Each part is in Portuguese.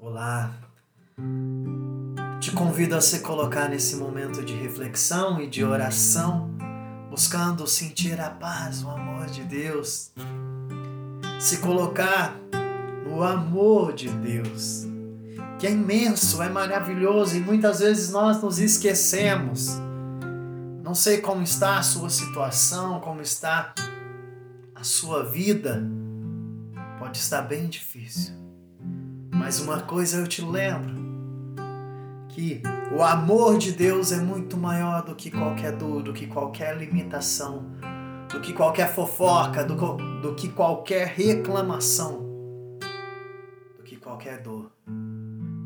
Olá. Te convido a se colocar nesse momento de reflexão e de oração, buscando sentir a paz, o amor de Deus. Se colocar no amor de Deus, que é imenso, é maravilhoso e muitas vezes nós nos esquecemos. Não sei como está a sua situação, como está a sua vida. Pode estar bem difícil. Mas uma coisa eu te lembro: que o amor de Deus é muito maior do que qualquer dor, do que qualquer limitação, do que qualquer fofoca, do, do que qualquer reclamação, do que qualquer dor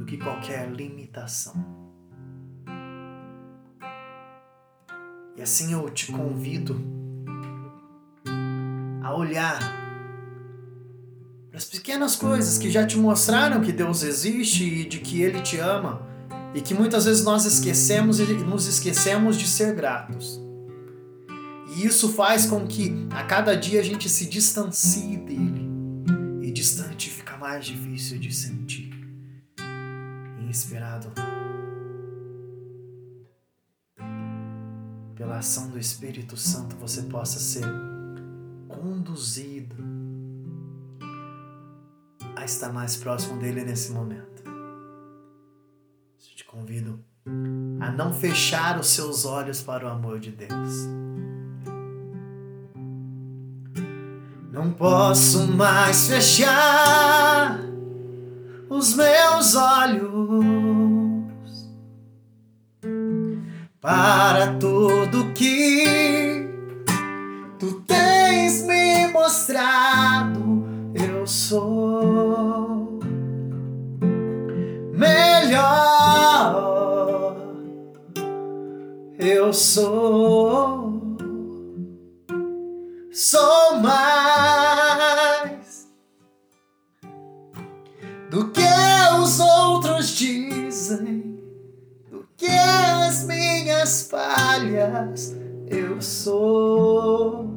do que qualquer limitação. E assim eu te convido a olhar para as pequenas coisas que já te mostraram que Deus existe e de que Ele te ama e que muitas vezes nós esquecemos e nos esquecemos de ser gratos. E isso faz com que a cada dia a gente se distancie dele. E distante fica mais difícil de sentir inspirado pela ação do Espírito Santo, você possa ser conduzido a estar mais próximo dele nesse momento. Eu te convido a não fechar os seus olhos para o amor de Deus. Não posso mais fechar os meus olhos para tudo que tu tens me mostrado. Eu sou, sou mais do que os outros dizem, do que as minhas falhas eu sou.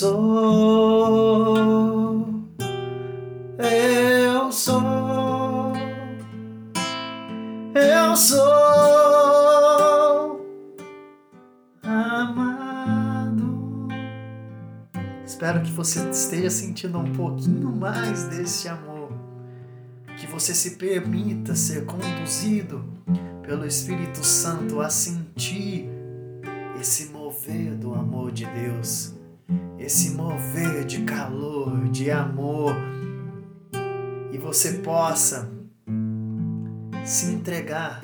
Sou, eu sou, eu sou amado. Espero que você esteja sentindo um pouquinho mais desse amor. Que você se permita ser conduzido pelo Espírito Santo a sentir esse mover do amor de Deus, esse mover de calor, de amor, e você possa se entregar.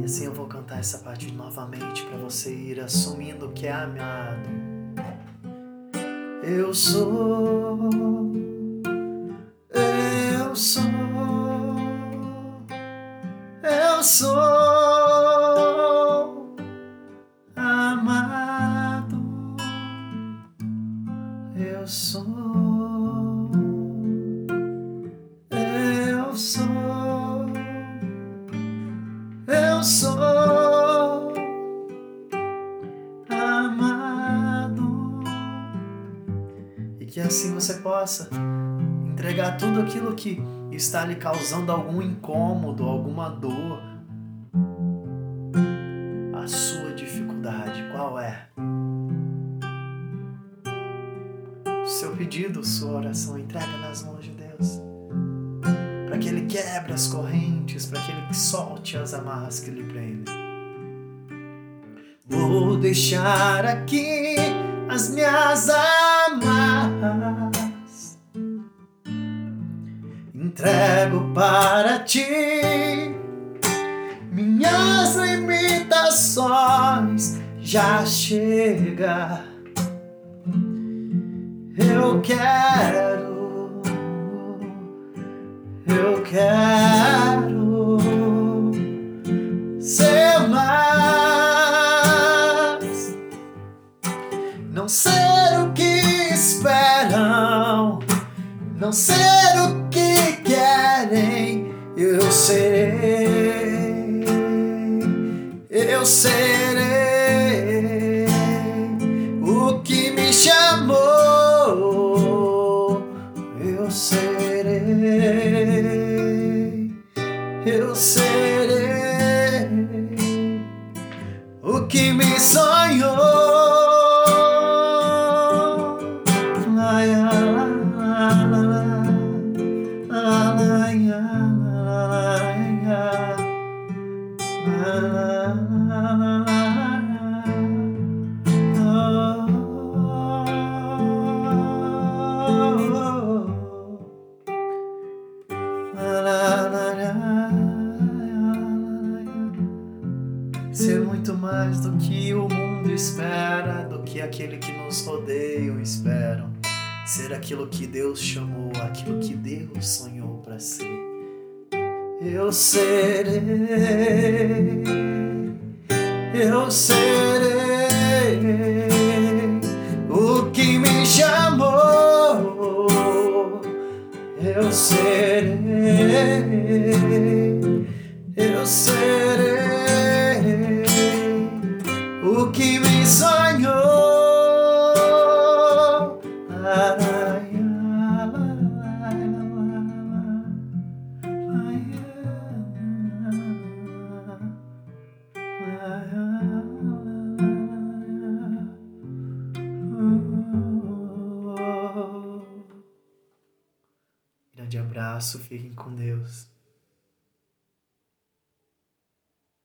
E assim eu vou cantar essa parte novamente para você ir assumindo que é amado. Eu sou, eu sou, eu sou Eu sou, eu sou, eu sou amado. E que assim você possa entregar tudo aquilo que está lhe causando algum incômodo, alguma dor. Pedido, sua oração, entrega nas mãos de Deus. Para que Ele quebre as correntes, para que Ele solte as amarras que lhe prendem. Vou deixar aqui as minhas amarras. Entrego para ti minhas limitações. Já chega eu quero, eu quero ser mais, não ser o que esperam, não ser o que querem serei, eu serei o que me sonhou. Muito mais do que o mundo espera, do que aquele que nos rodeia esperam. Ser aquilo que Deus chamou, aquilo que Deus sonhou para ser. Eu serei, eu serei o que me chamou. Eu serei, eu serei abraço, fiquem com Deus.